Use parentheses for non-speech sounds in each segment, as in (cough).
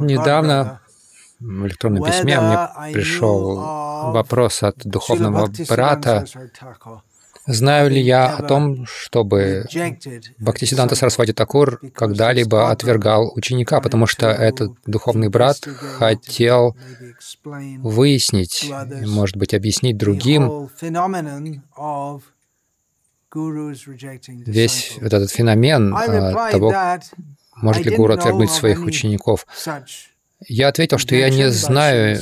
Недавно в электронном письме мне пришел вопрос от духовного брата, знаю ли я о том, чтобы Бхактисиданта Сарасвати Такур когда-либо отвергал ученика, потому что этот духовный брат хотел выяснить, может быть, объяснить другим весь вот этот феномен а, того, может ли гуру отвергнуть своих учеников. Я ответил, что я не знаю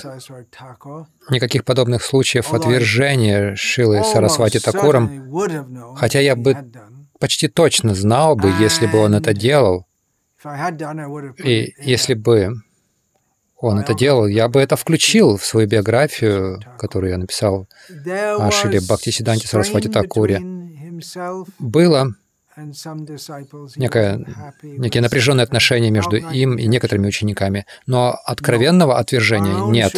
никаких подобных случаев отвержения Шилы Сарасвати Такуром, хотя я бы почти точно знал бы, если бы он это делал. И если бы он это делал, я бы это включил в свою биографию, которую я написал о Шиле Бхактисиданте Сарасвати Такуре. Было некое, некие напряженные отношения между им и некоторыми учениками. Но откровенного отвержения нет.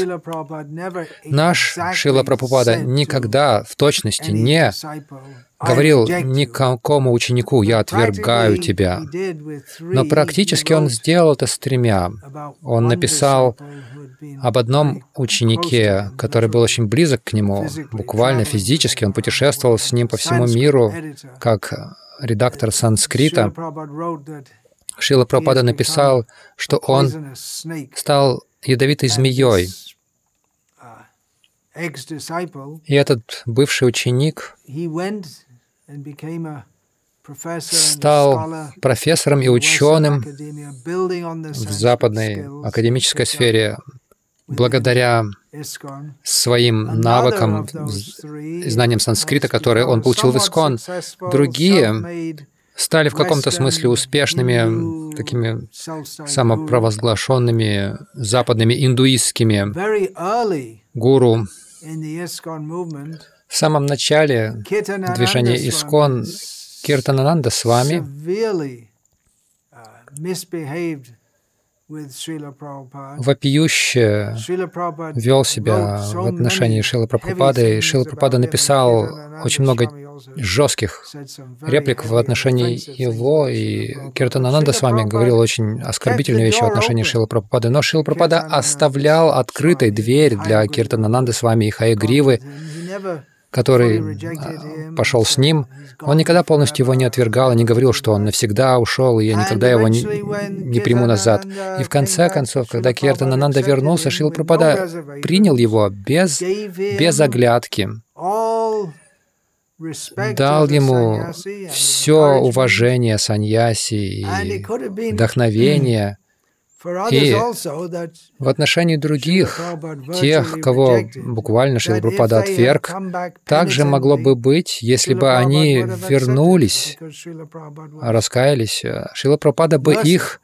Наш Шила Прабхупада никогда в точности не говорил никакому ученику «я отвергаю тебя». Но практически он сделал это с тремя. Он написал об одном ученике, который был очень близок к нему, буквально физически. Он путешествовал с ним по всему миру, как редактор санскрита, Шила Прабхупада написал, что он стал ядовитой змеей. И этот бывший ученик стал профессором и ученым в западной академической сфере благодаря своим навыкам, знаниям санскрита, которые он получил в Искон. Другие стали в каком-то смысле успешными, такими самопровозглашенными западными индуистскими гуру. В самом начале движения Искон Киртанананда с вами вопиюще вел себя в отношении Шила Прабхупады, и Шила Прабхупада написал очень много жестких реплик в отношении его, и Киртанананда с вами говорил очень оскорбительные вещи в отношении Шила Прабхупады, но Шила Прабхупада оставлял открытой дверь для Киртанананды с вами и Хаягривы, который а, пошел с ним, он никогда полностью его не отвергал и не говорил, что он навсегда ушел, и я никогда его не, не приму назад. И в конце концов, когда Киртанананда вернулся, Шил Прабхада принял его без, без оглядки, дал ему все уважение саньяси и вдохновение, и в отношении других, тех, кого буквально Шилапрапада отверг, также могло бы быть, если бы они вернулись, раскаялись, Шилапрапада бы их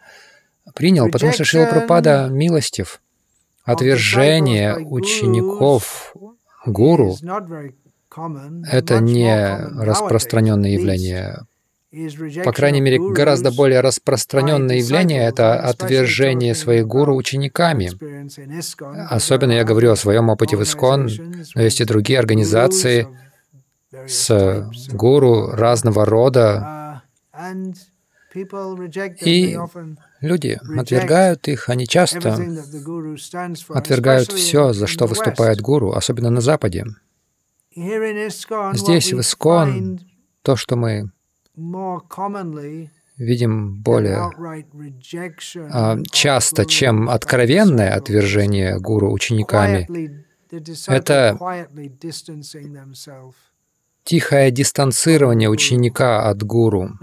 принял, потому что Шилапрапада милостив. Отвержение учеников гуру — это не распространенное явление. По крайней мере, гораздо более распространенное явление — это отвержение своих гуру учениками. Особенно я говорю о своем опыте в Искон, но есть и другие организации с гуру разного рода. И люди отвергают их, они часто отвергают все, за что выступает гуру, особенно на Западе. Здесь, в Искон, то, что мы видим более а, часто, чем откровенное отвержение гуру учениками, это тихое дистанцирование ученика от гуру.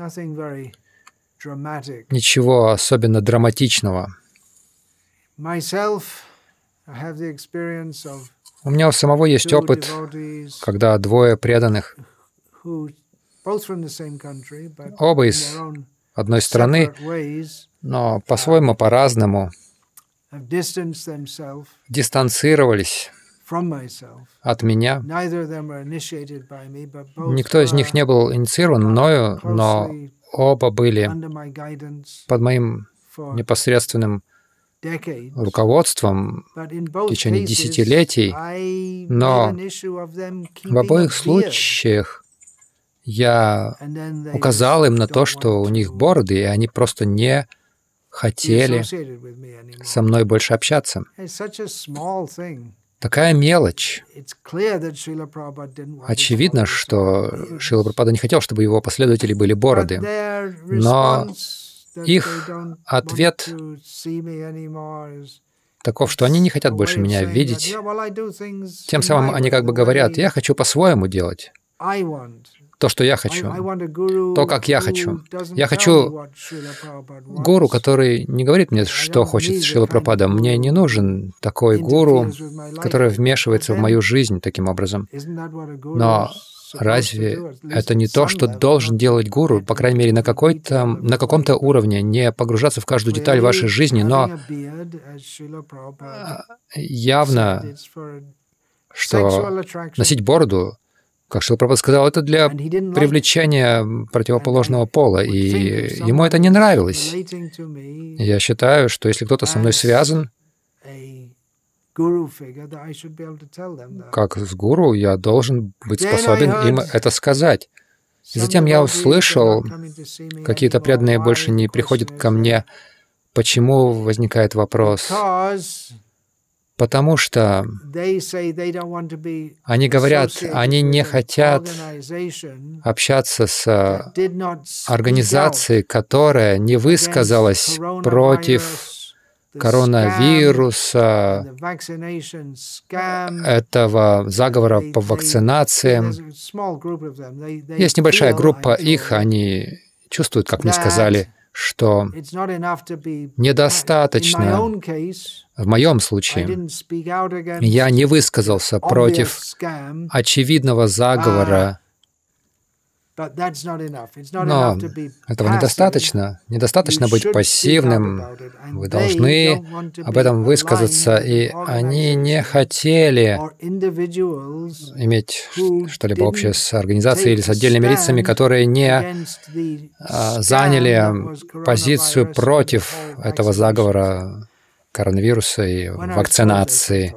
Ничего особенно драматичного. У меня у самого есть опыт, когда двое преданных Оба из одной страны, но по-своему по-разному дистанцировались от меня. Никто из них не был инициирован мною, но оба были под моим непосредственным руководством в течение десятилетий, но в обоих случаях я указал им на то, что у них бороды, и они просто не хотели со мной больше общаться. Такая мелочь. Очевидно, что Шила Прабхупада не хотел, чтобы его последователи были бороды. Но их ответ таков, что они не хотят больше меня видеть. Тем самым они как бы говорят, я хочу по-своему делать то, что я хочу, то, как я хочу. Я хочу гуру, который не говорит мне, что хочет Шила Прабхупада. Мне не нужен такой гуру, который вмешивается в мою жизнь таким образом. Но разве это не то, что должен делать гуру, по крайней мере, на, какой-то, на каком-то уровне, не погружаться в каждую деталь вашей жизни, но явно, что носить бороду как Шилпрапад сказал, это для привлечения противоположного пола, и ему это не нравилось. Я считаю, что если кто-то со мной связан, как с гуру, я должен быть способен им это сказать. И затем я услышал, какие-то преданные больше не приходят ко мне. Почему возникает вопрос? Потому что они говорят, они не хотят общаться с организацией, которая не высказалась против коронавируса, этого заговора по вакцинациям. Есть небольшая группа их, они чувствуют, как мне сказали, что недостаточно, в моем случае, я не высказался против очевидного заговора но этого недостаточно. Недостаточно быть пассивным. Вы должны об этом высказаться. И они не хотели иметь что-либо общее с организацией или с отдельными лицами, которые не а, заняли позицию против этого заговора коронавируса и вакцинации.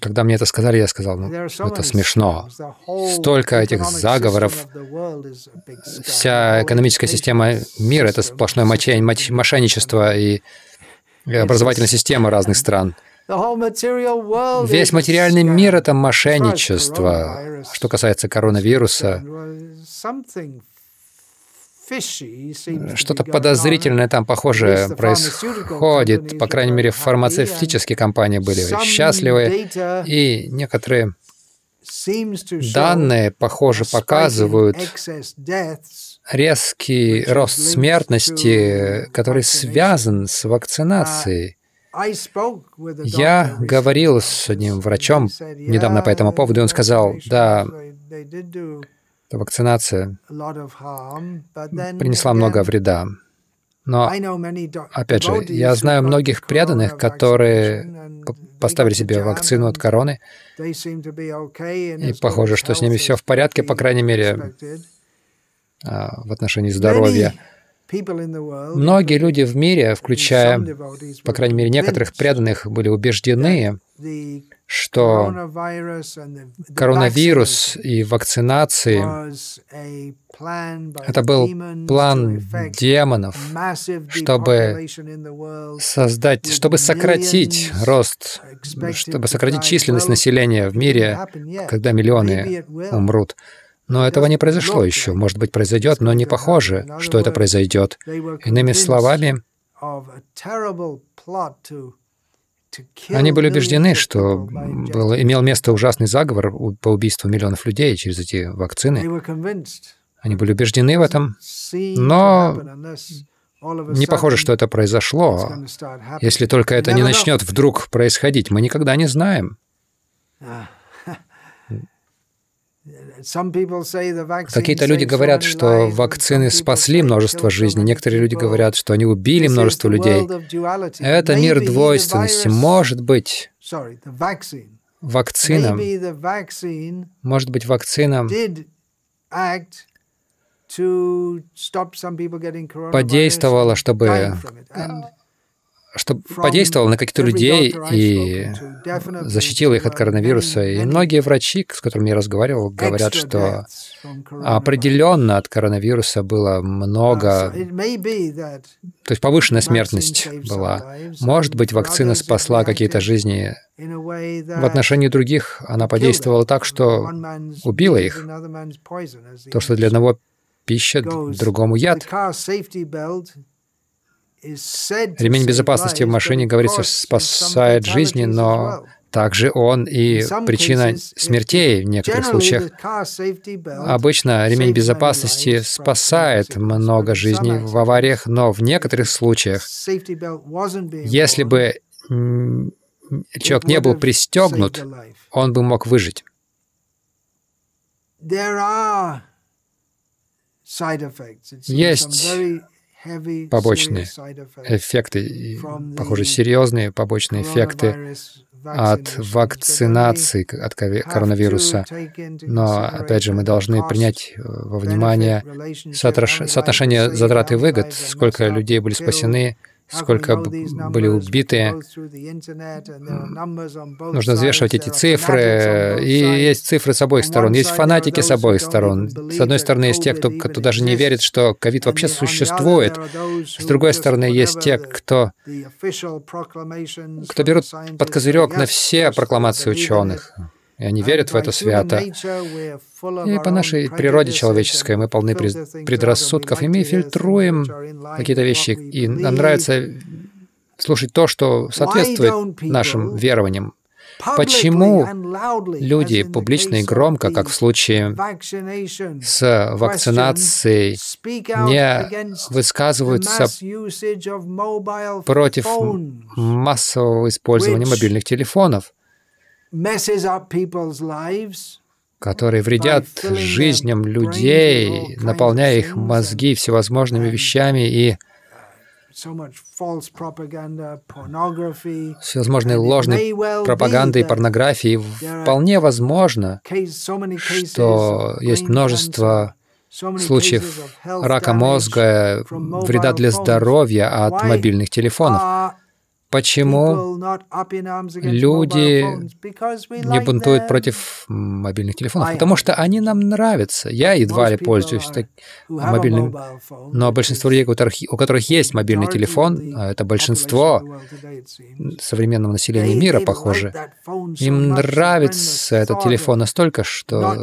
Когда мне это сказали, я сказал, ну, это смешно. Столько этих заговоров. Вся экономическая система мира — это сплошное мошенничество и образовательная система разных стран. Весь материальный мир — это мошенничество. Что касается коронавируса, что-то подозрительное там, похоже, происходит. По крайней мере, фармацевтические компании были счастливы, и некоторые данные, похоже, показывают резкий рост смертности, который связан с вакцинацией. Я говорил с одним врачом недавно по этому поводу, и он сказал, да, эта вакцинация принесла много вреда. Но, опять же, я знаю многих преданных, которые поставили себе вакцину от короны, и похоже, что с ними все в порядке, по крайней мере, а, в отношении здоровья. Многие люди в мире, включая, по крайней мере, некоторых преданных, были убеждены, что коронавирус и вакцинации — это был план демонов, чтобы создать, чтобы сократить рост, чтобы сократить численность населения в мире, когда миллионы умрут. Но этого не произошло еще. Может быть, произойдет, но не похоже, что это произойдет. Иными словами, они были убеждены, что был, имел место ужасный заговор по убийству миллионов людей через эти вакцины. Они были убеждены в этом, но не похоже, что это произошло, если только это не начнет вдруг происходить. Мы никогда не знаем. Какие-то люди говорят, что вакцины спасли множество жизней. Некоторые люди говорят, что они убили множество людей. Это мир двойственности. Может быть, вакцина, может быть, вакцина подействовала, чтобы что подействовало на каких-то людей и защитило их от коронавируса. И многие врачи, с которыми я разговаривал, говорят, что определенно от коронавируса было много, то есть повышенная смертность была. Может быть, вакцина спасла какие-то жизни. В отношении других она подействовала так, что убила их. То, что для одного пища, другому яд. Ремень безопасности в машине, говорится, спасает жизни, но также он и причина смертей в некоторых случаях. Обычно ремень безопасности спасает много жизней в авариях, но в некоторых случаях, если бы человек не был пристегнут, он бы мог выжить. Есть побочные эффекты, похоже, серьезные побочные эффекты от вакцинации от коронавируса. Но, опять же, мы должны принять э, во внимание соотношение затрат и выгод, сколько людей были спасены, сколько были убиты. Нужно взвешивать эти цифры. И есть цифры с обоих сторон. Есть фанатики с обоих сторон. С одной стороны, есть те, кто, кто даже не верит, что ковид вообще существует. С другой стороны, есть те, кто, кто берут под козырек на все прокламации ученых и они верят в это свято. И по нашей природе человеческой мы полны предрассудков, и мы фильтруем какие-то вещи, и нам нравится слушать то, что соответствует нашим верованиям. Почему люди публично и громко, как в случае с вакцинацией, не высказываются против массового использования мобильных телефонов? Которые вредят жизням людей, наполняя их мозги всевозможными вещами и всевозможной ложной пропагандой и порнографией. Вполне возможно, что есть множество случаев рака мозга, вреда для здоровья от мобильных телефонов. Почему люди не бунтуют против мобильных телефонов? Потому что они нам нравятся. Я едва ли пользуюсь так, мобильным, но большинство людей, у которых, есть мобильный телефон, а это большинство современного населения мира, похоже, им нравится этот телефон настолько, что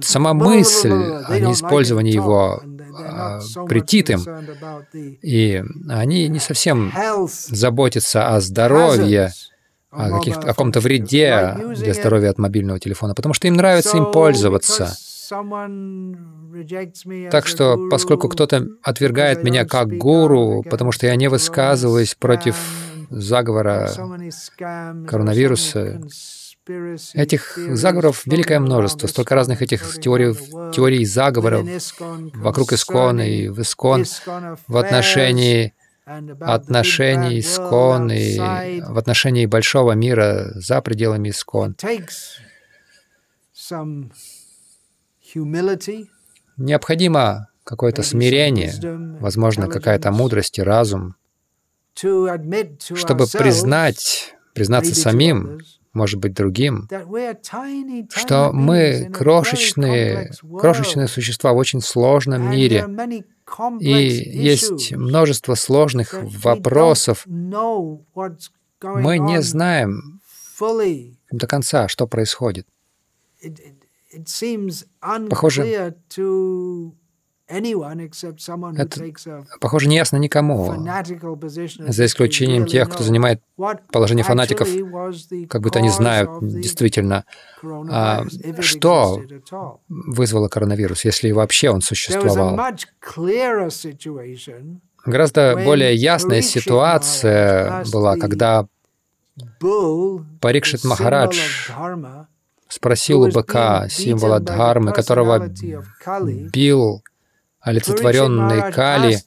сама мысль о неиспользовании его а, претит им, и они не совсем заботиться о здоровье, о, каких о каком-то вреде для здоровья от мобильного телефона, потому что им нравится им пользоваться. Так что, поскольку кто-то отвергает меня как гуру, потому что я не высказываюсь против заговора коронавируса, Этих заговоров великое множество, столько разных этих теорий, теорий заговоров вокруг Искона и в Искон в отношении отношений Искон и в отношении большого мира за пределами Искон. Необходимо какое-то смирение, возможно, какая-то мудрость и разум, чтобы признать, признаться самим, может быть, другим, что мы крошечные, крошечные существа в очень сложном мире, и есть множество сложных вопросов. Мы не знаем до конца, что происходит. Похоже, это, похоже, не ясно никому, за исключением тех, кто занимает положение фанатиков, как будто они знают действительно, а, что вызвало коронавирус, если вообще он существовал. Гораздо более ясная ситуация была, когда Парикшит Махарадж спросил у быка, символа Дхармы, которого бил олицетворенный Кали,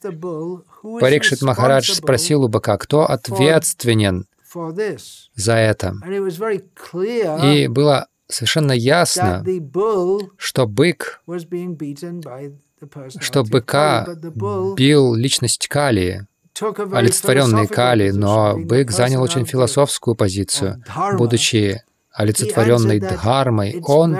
Парикшит Махарадж спросил у быка, кто ответственен за это. И было совершенно ясно, что бык, что быка бил личность Кали, олицетворенный Кали, но бык занял очень философскую позицию. Будучи олицетворенной Дхармой, он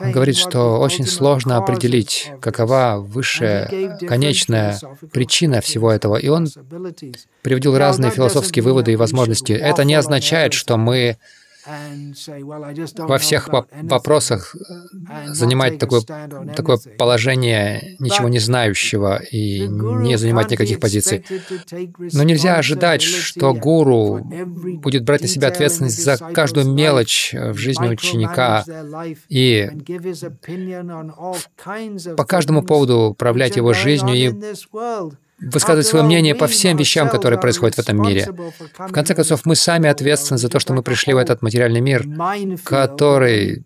он говорит, что очень сложно определить, какова высшая, конечная причина всего этого. И он приводил разные философские выводы и возможности. Это не означает, что мы во всех вопросах э, занимать такое, такое положение ничего не знающего и не занимать никаких позиций. Но нельзя ожидать, что гуру будет брать на себя ответственность за каждую мелочь в жизни ученика и по каждому поводу управлять его жизнью и высказывать свое мнение по всем вещам, которые происходят в этом мире. В конце концов, мы сами ответственны за то, что мы пришли в этот материальный мир, который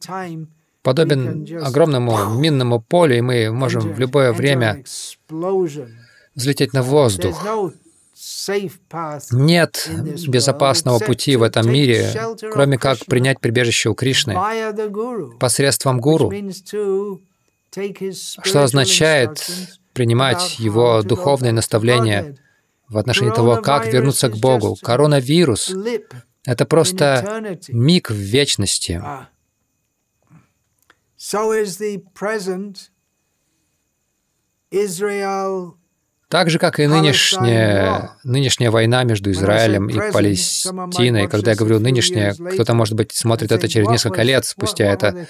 подобен огромному минному полю, и мы можем в любое время взлететь на воздух. Нет безопасного пути в этом мире, кроме как принять прибежище у Кришны посредством гуру, что означает принимать его духовные наставления в отношении того, как вернуться к Богу. Коронавирус — это просто миг в вечности. Israel так же, как и нынешняя, нынешняя война между Израилем и Палестиной. Когда я говорю «нынешняя», кто-то, может быть, смотрит это через несколько лет спустя это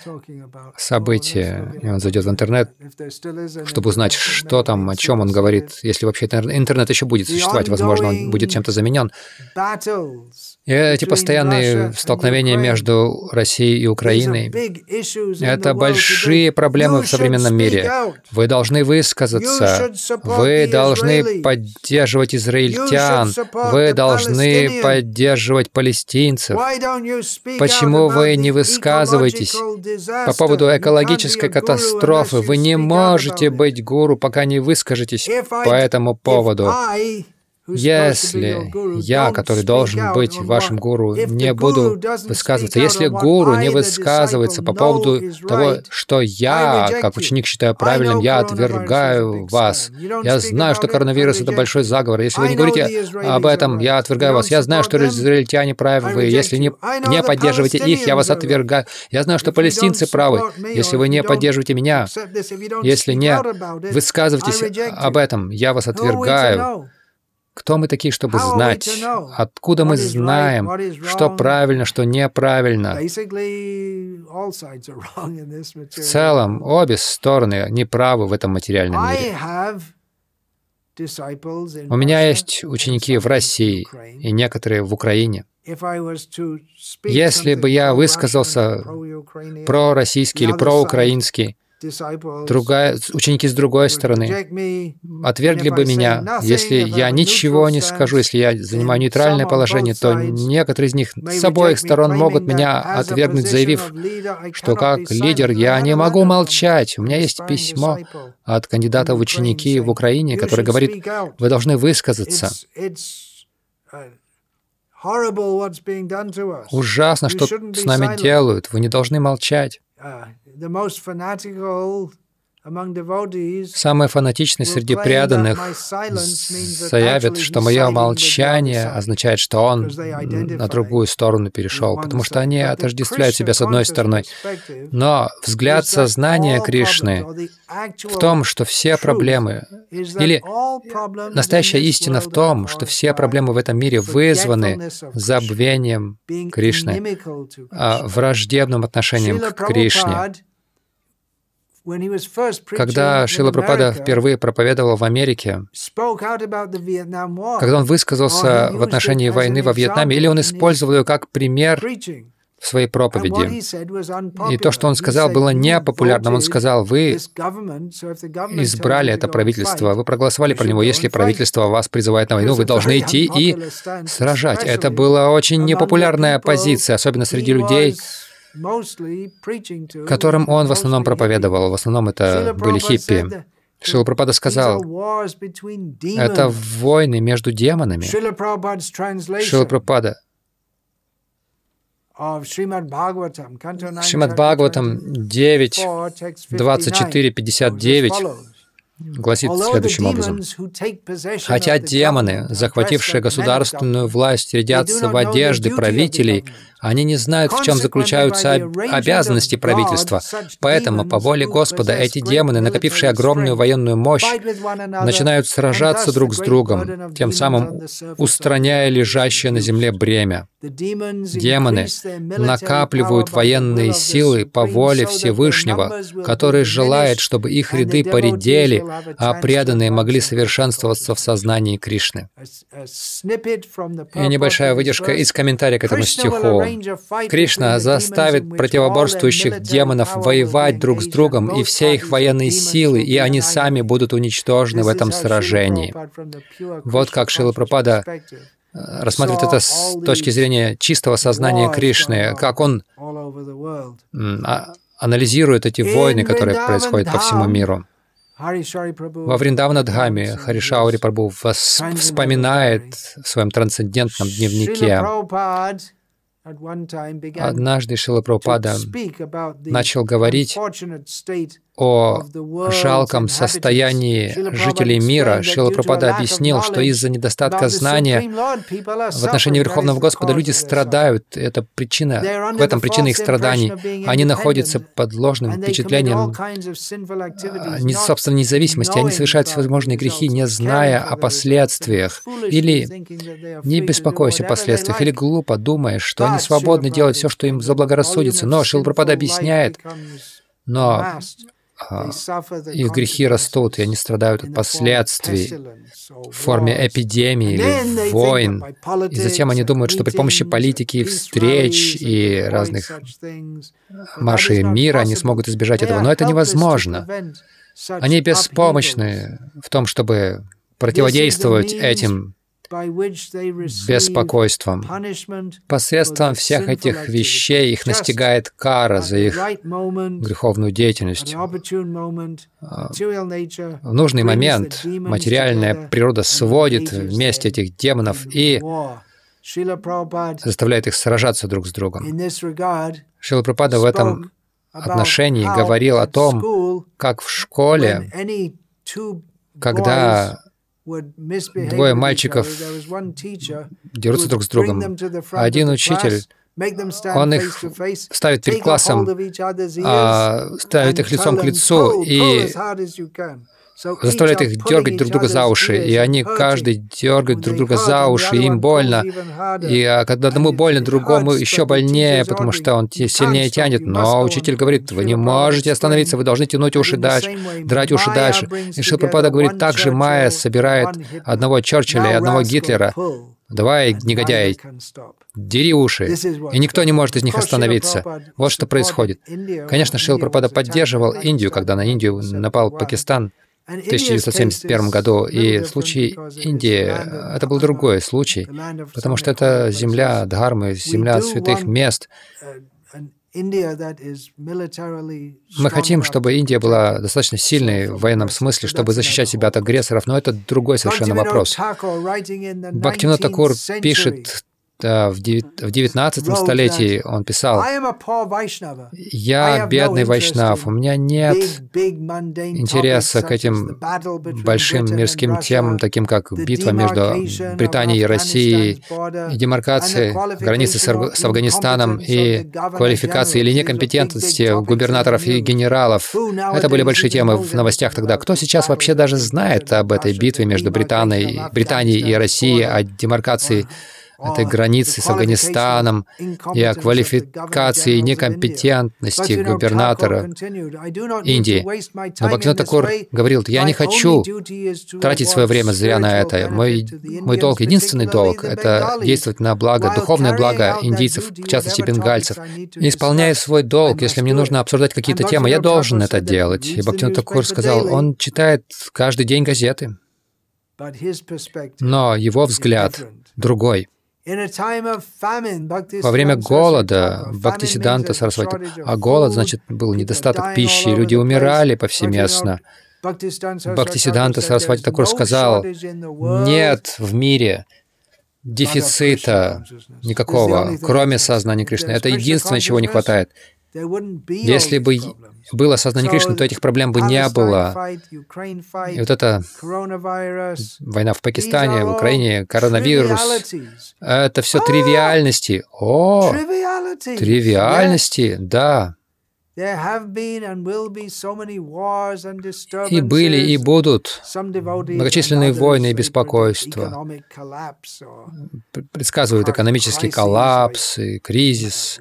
событие, и он зайдет в интернет, чтобы узнать, что там, о чем он говорит. Если вообще интернет еще будет существовать, возможно, он будет чем-то заменен. И эти постоянные столкновения между Россией и Украиной — это большие проблемы в современном мире. Вы должны высказаться, вы должны поддерживать израильтян, вы должны поддерживать палестинцев. Почему вы не высказываетесь по поводу экологической катастрофы? Вы не можете быть гуру, пока не выскажетесь по этому поводу. Если я, который должен быть вашим гуру, не буду высказываться, если гуру не высказывается по поводу того, что я, как ученик, считаю правильным, я отвергаю вас. Я знаю, что коронавирус — это большой заговор. Если вы не говорите об этом, я отвергаю вас. Я знаю, что израильтяне правы. Если не, не поддерживаете их, я вас отвергаю. Я знаю, что палестинцы правы. Если вы не поддерживаете меня, если не высказываетесь об этом, я вас отвергаю. Кто мы такие, чтобы знать? Откуда мы знаем, что правильно, что неправильно? (laughs) В целом, обе стороны неправы в этом материальном мире. У меня есть ученики в России и некоторые в Украине. Если бы я высказался про российский или про украинский, другая, ученики с другой стороны отвергли бы меня. Если я ничего не скажу, если я занимаю нейтральное положение, то некоторые из них с обоих сторон могут меня отвергнуть, заявив, что как лидер я не могу молчать. У меня есть письмо от кандидата в ученики в Украине, который говорит, вы должны высказаться. Ужасно, что с нами делают. Вы не должны молчать. Uh, the most fanatical Самый фанатичный среди преданных заявит, что мое молчание означает, что он на другую сторону перешел, потому что они отождествляют себя с одной стороной. Но взгляд сознания Кришны в том, что все проблемы, или настоящая истина в том, что все проблемы в этом мире вызваны забвением Кришны, а враждебным отношением к Кришне. Когда Шила Прабхупада впервые проповедовал в Америке, когда он высказался в отношении войны во Вьетнаме, или он использовал ее как пример в своей проповеди. И то, что он сказал, было непопулярным. Он сказал, вы избрали это правительство, вы проголосовали про него. Если правительство вас призывает на войну, вы должны идти и сражать. Это была очень непопулярная позиция, особенно среди людей, которым он в основном проповедовал. В основном это были хиппи. Шила Прабхупада сказал, это войны между демонами. Шила Прабхупада Шримад Бхагаватам 9, 24, 59 гласит следующим образом. Хотя демоны, захватившие государственную власть, рядятся в одежды правителей, они не знают, в чем заключаются обязанности правительства. Поэтому, по воле Господа, эти демоны, накопившие огромную военную мощь, начинают сражаться друг с другом, тем самым устраняя лежащее на земле бремя. Демоны накапливают военные силы по воле Всевышнего, который желает, чтобы их ряды поредели, а преданные могли совершенствоваться в сознании Кришны. И небольшая выдержка из комментария к этому стиху. Кришна заставит противоборствующих демонов воевать друг с другом, и все их военные силы, и они сами будут уничтожены в этом сражении. Вот как Шила Пропада э, рассматривает это с точки зрения чистого сознания Кришны, как он а, анализирует эти войны, которые происходят по всему миру. Во Вриндаванадхаме Харишаури Прабhu вспоминает в своем трансцендентном дневнике Однажды Шила Прабхупада начал говорить о жалком состоянии жителей мира, Шила Пропада объяснил, что из-за недостатка знания в отношении Верховного Господа люди страдают. Это причина, в этом причина их страданий. Они находятся под ложным впечатлением. не, собственной независимости. Они совершают всевозможные грехи, не зная о последствиях, или не беспокоясь о последствиях, или глупо думая, что они свободны делать все, что им заблагорассудится. Но Шила Пропада объясняет, но а, их грехи растут, и они страдают от последствий в форме эпидемии или войн. И затем они думают, что при помощи политики, встреч и разных маршей мира они смогут избежать этого. Но это невозможно. Они беспомощны в том, чтобы противодействовать этим беспокойством. Посредством всех этих вещей их настигает кара за их греховную деятельность. А, в нужный момент материальная природа сводит вместе этих демонов и заставляет их сражаться друг с другом. Шила Прабхупада в этом отношении говорил о том, как в школе, когда Двое мальчиков дерутся друг с другом. Один учитель он их ставит перед классом, а, ставит их лицом к лицу и заставляет их дергать друг друга за уши, и они каждый дергает друг друга за уши, и им больно. И а когда одному больно, другому еще больнее, потому что он сильнее тянет. Но учитель говорит, вы не можете остановиться, вы должны тянуть уши дальше, драть уши дальше. И Шилпрапада говорит, также Майя собирает одного Черчилля и одного Гитлера. Давай, негодяй, дери уши, и никто не может из них остановиться. Вот что происходит. Конечно, Шил Пропада поддерживал Индию, когда на Индию напал Пакистан, 1971 году. И случай Индии — это был другой случай, потому что это земля Дхармы, земля святых мест. Мы хотим, чтобы Индия была достаточно сильной в военном смысле, чтобы защищать себя от агрессоров, но это другой совершенно вопрос. Бхактивинод Такур пишет в XIX столетии он писал, «Я бедный вайшнав, у меня нет интереса к этим большим мирским темам, таким как битва между Британией и Россией, и демаркации границы с Афганистаном, и квалификации или некомпетентности губернаторов и генералов. Это были большие темы в новостях тогда. Кто сейчас вообще даже знает об этой битве между Британией, Британией и Россией, о демаркации этой границы с Афганистаном и о квалификации некомпетентности губернатора Индии. Но Бхактивинод Такур говорил, я не хочу тратить свое время зря на это. Мой, мой долг, единственный долг — это действовать на благо, духовное благо индийцев, в частности бенгальцев. И исполняя свой долг, если мне нужно обсуждать какие-то темы, я должен это делать. И Бхактивинод Такур сказал, он читает каждый день газеты. Но его взгляд другой. Во время голода Бхактисиданта Сарасвати, а голод, значит, был недостаток пищи, люди умирали повсеместно. Бхактисиданта Сарасвати Такур сказал, нет в мире дефицита никакого, кроме сознания Кришны. Это единственное, чего не хватает. Если бы было сознание Кришны, то этих проблем бы не было. И вот эта война в Пакистане, в Украине, коронавирус, это все тривиальности. О, тривиальности, да. И были, и будут многочисленные войны и беспокойства. Предсказывают экономический коллапс и кризис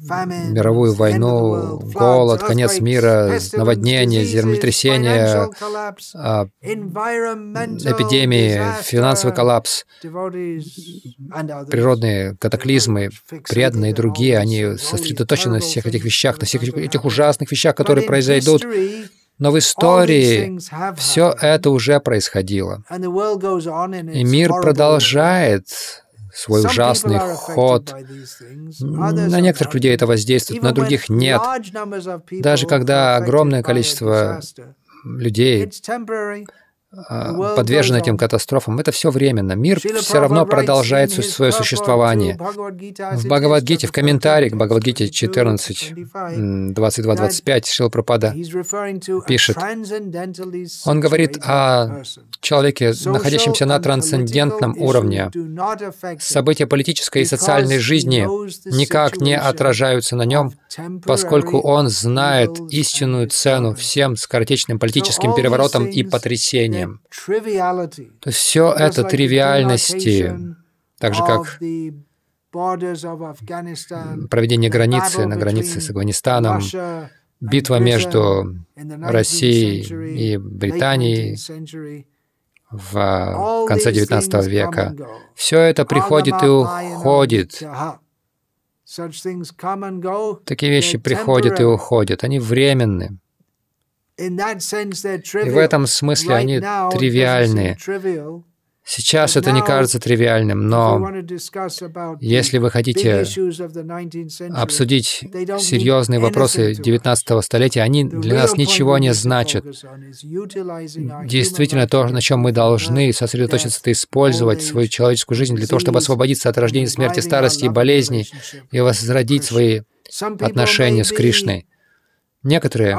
мировую войну, голод, конец мира, наводнение, землетрясение, а, эпидемии, финансовый коллапс, природные катаклизмы, преданные и другие, они сосредоточены на всех этих вещах, на всех этих ужасных вещах, которые произойдут. Но в истории все это уже происходило. И мир продолжает свой ужасный ход. На некоторых людей это воздействует, на других нет. Даже когда огромное количество людей а, подвержены этим катастрофам, это все временно. Мир все равно продолжает свое существование. В Бхагавадгите, в комментарии к Бхагавадгите 14, 22-25, Шил Пропада пишет, он говорит о человеке, находящемся на трансцендентном уровне. События политической и социальной жизни никак не отражаются на нем, поскольку он знает истинную цену всем скоротечным политическим переворотам и потрясениям явлением. То есть все это тривиальности, так же как проведение границы на границе с Афганистаном, битва между Россией и Британией в конце XIX века. Все это приходит и уходит. Такие вещи приходят и уходят. Они временны. И в этом смысле они тривиальны. Сейчас это не кажется тривиальным, но если вы хотите обсудить серьезные вопросы XIX столетия, они для нас ничего не значат. Действительно, то, на чем мы должны сосредоточиться, это использовать свою человеческую жизнь для того, чтобы освободиться от рождения, смерти, старости и болезней и возродить свои отношения с Кришной. Некоторые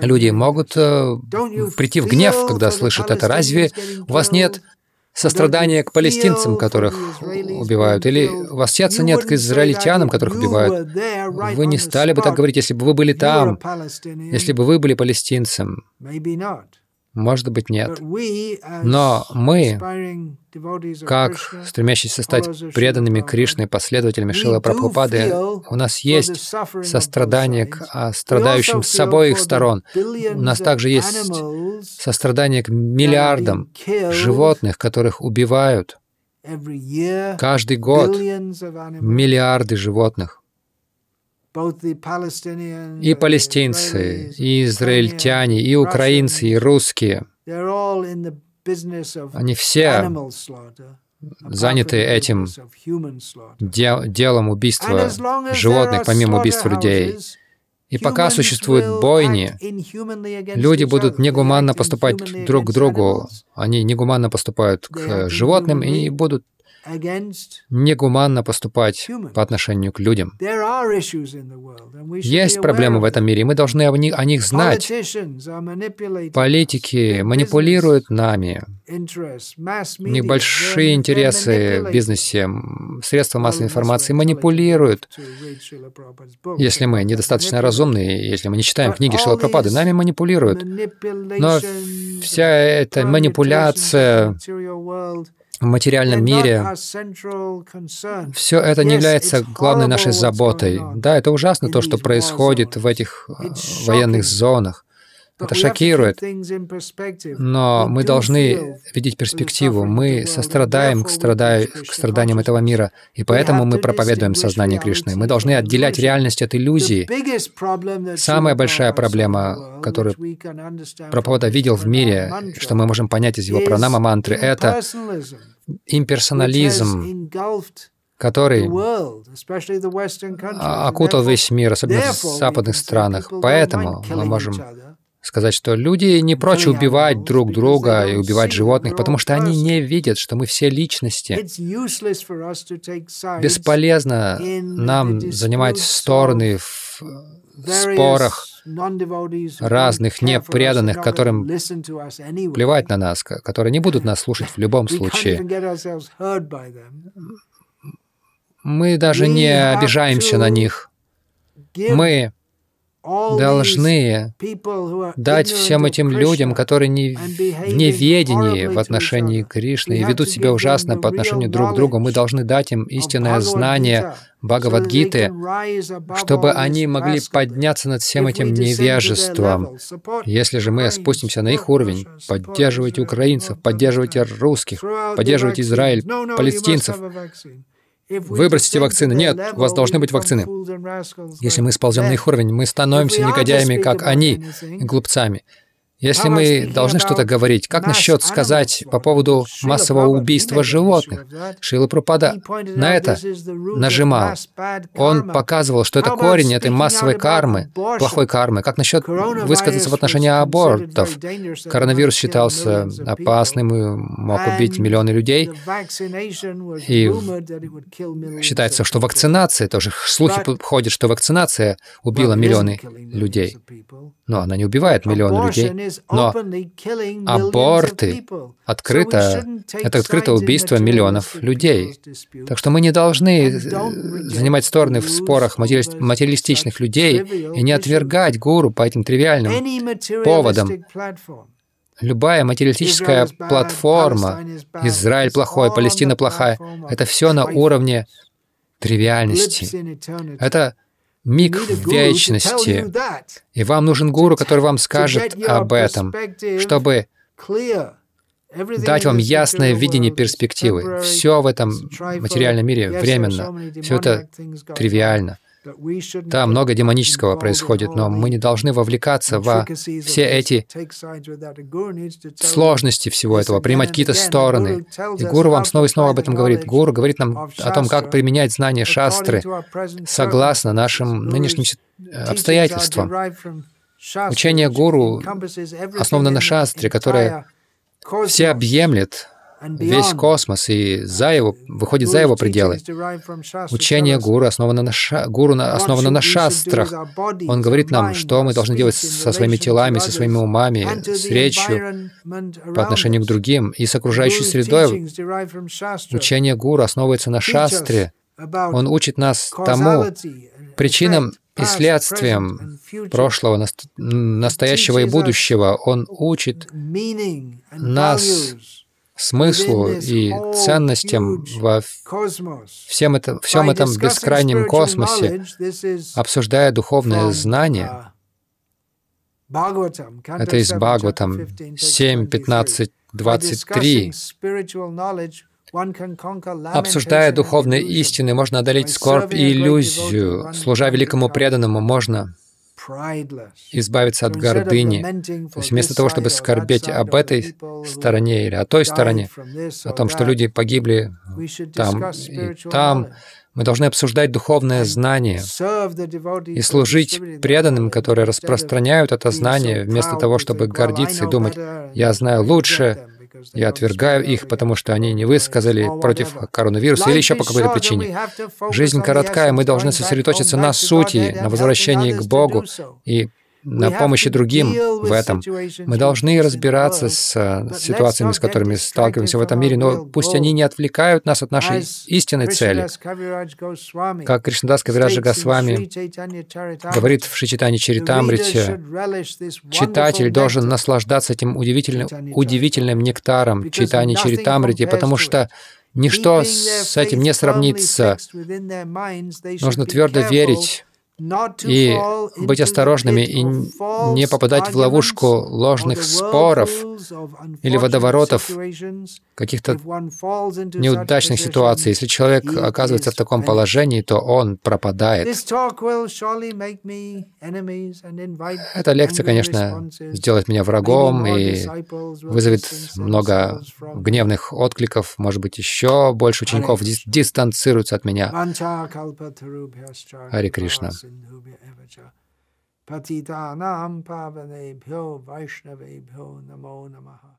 люди могут э, прийти в гнев, когда слышат это. Разве у вас нет сострадания к палестинцам, которых убивают? Или у вас сердца нет к израильтянам, которых убивают? Вы не стали бы так говорить, если бы вы были там, если бы вы были палестинцем. Может быть, нет. Но мы, как стремящиеся стать преданными Кришной последователями Шила Прабхупады, у нас есть сострадание к а, страдающим с обоих сторон. У нас также есть сострадание к миллиардам животных, которых убивают. Каждый год миллиарды животных. И палестинцы, и израильтяне, и украинцы, и русские, они все заняты этим делом убийства животных, помимо убийства людей. И пока существуют бойни, люди будут негуманно поступать друг к другу. Они негуманно поступают к животным и будут негуманно поступать по отношению к людям. Есть проблемы в этом мире, и мы должны о них, о них знать. Политики манипулируют нами. У них большие интересы в бизнесе, средства массовой информации манипулируют. Если мы недостаточно разумны, если мы не читаем книги Шилапрапады, нами манипулируют. Но вся эта манипуляция в материальном мире, все это не является главной нашей заботой. Да, это ужасно то, что происходит в этих э, военных зонах. Это шокирует. Но мы должны видеть перспективу. Мы сострадаем к, страдай... к страданиям этого мира, и поэтому мы проповедуем сознание Кришны. Мы должны отделять реальность от иллюзии. Самая большая проблема, которую Прабхупада видел в мире, что мы можем понять из его пранама мантры, это имперсонализм, который окутал весь мир, особенно в западных странах. Поэтому мы можем сказать, что люди не прочь убивать друг друга и убивать животных, потому что они не видят, что мы все личности. Бесполезно нам занимать стороны в спорах разных непреданных, которым плевать на нас, которые не будут нас слушать в любом случае. Мы даже не обижаемся на них. Мы должны дать всем этим людям, которые не в неведении в отношении Кришны и ведут себя ужасно по отношению друг к другу, мы должны дать им истинное знание Бхагавадгиты, чтобы они могли подняться над всем этим невежеством. Если же мы спустимся на их уровень, поддерживайте украинцев, поддерживайте русских, поддерживайте Израиль, палестинцев, Выбросите вакцины. Нет, у вас должны быть вакцины. Если мы сползем на их уровень, мы становимся негодяями, как они, глупцами. Если мы должны что-то говорить, как насчет сказать по поводу массового убийства животных? Шила Пропада на это нажимал. Он показывал, что это корень этой массовой кармы, плохой кармы. Как насчет высказаться в отношении абортов? Коронавирус считался опасным и мог убить миллионы людей. И считается, что вакцинация, тоже слухи ходят, что вакцинация убила миллионы людей. Но она не убивает миллионы людей. Но аборты открыто, это открытое убийство миллионов людей. Так что мы не должны занимать стороны в спорах материалистичных людей и не отвергать гуру по этим тривиальным поводам. Любая материалистическая платформа, Израиль плохой, Палестина плохая, это все на уровне тривиальности. Это миг в вечности. И вам нужен гуру, который вам скажет об этом, чтобы дать вам ясное видение перспективы. Все в этом материальном мире временно, все это тривиально. Да, много демонического происходит, но мы не должны вовлекаться во все эти сложности всего этого, принимать какие-то стороны. И Гуру вам снова и снова об этом говорит. Гуру говорит нам о том, как применять знания шастры согласно нашим нынешним обстоятельствам. Учение Гуру основано на шастре, которое все объемлет, весь космос и за его, выходит за его пределы. Учение Гуру основано на, ша, гуру основано на шастрах. Он говорит нам, что мы должны делать со своими телами, со своими умами, с речью по отношению к другим и с окружающей средой. Учение Гуру основывается на шастре. Он учит нас тому причинам и следствием прошлого, настоящего и будущего. Он учит нас смыслу и ценностям во всем этом, всем этом бескрайнем космосе, обсуждая духовное знание. Это из Бхагаватам 7, 15, 23. Обсуждая духовные истины, можно одолеть скорбь и иллюзию. Служа великому преданному, можно избавиться от гордыни. То есть вместо того, чтобы скорбеть об этой стороне или о той стороне, о том, что люди погибли там и там, мы должны обсуждать духовное знание и служить преданным, которые распространяют это знание, вместо того, чтобы гордиться и думать, «Я знаю лучше», я отвергаю их, потому что они не высказали против коронавируса или еще по какой-то причине. Жизнь короткая, мы должны сосредоточиться на сути, на возвращении к Богу и на помощи другим в этом. Мы должны разбираться с ситуациями, с которыми сталкиваемся в этом мире, но пусть они не отвлекают нас от нашей истинной цели. Как Кришнадас Кавираджа Госвами говорит в Шичитане Чаритамрите, читатель должен наслаждаться этим удивительным, удивительным нектаром Читани Чаритамрити, потому что ничто с этим не сравнится. Нужно твердо верить и быть осторожными и не попадать в ловушку ложных споров или водоворотов, каких-то неудачных ситуаций. Если человек оказывается в таком положении, то он пропадает. Эта лекция, конечно, сделает меня врагом и вызовет много гневных откликов, может быть, еще больше учеников дистанцируются от меня. Хари Кришна. patita Bhya Patitanam Pavane Bhyo Vaishnave Bhyo Namo Namaha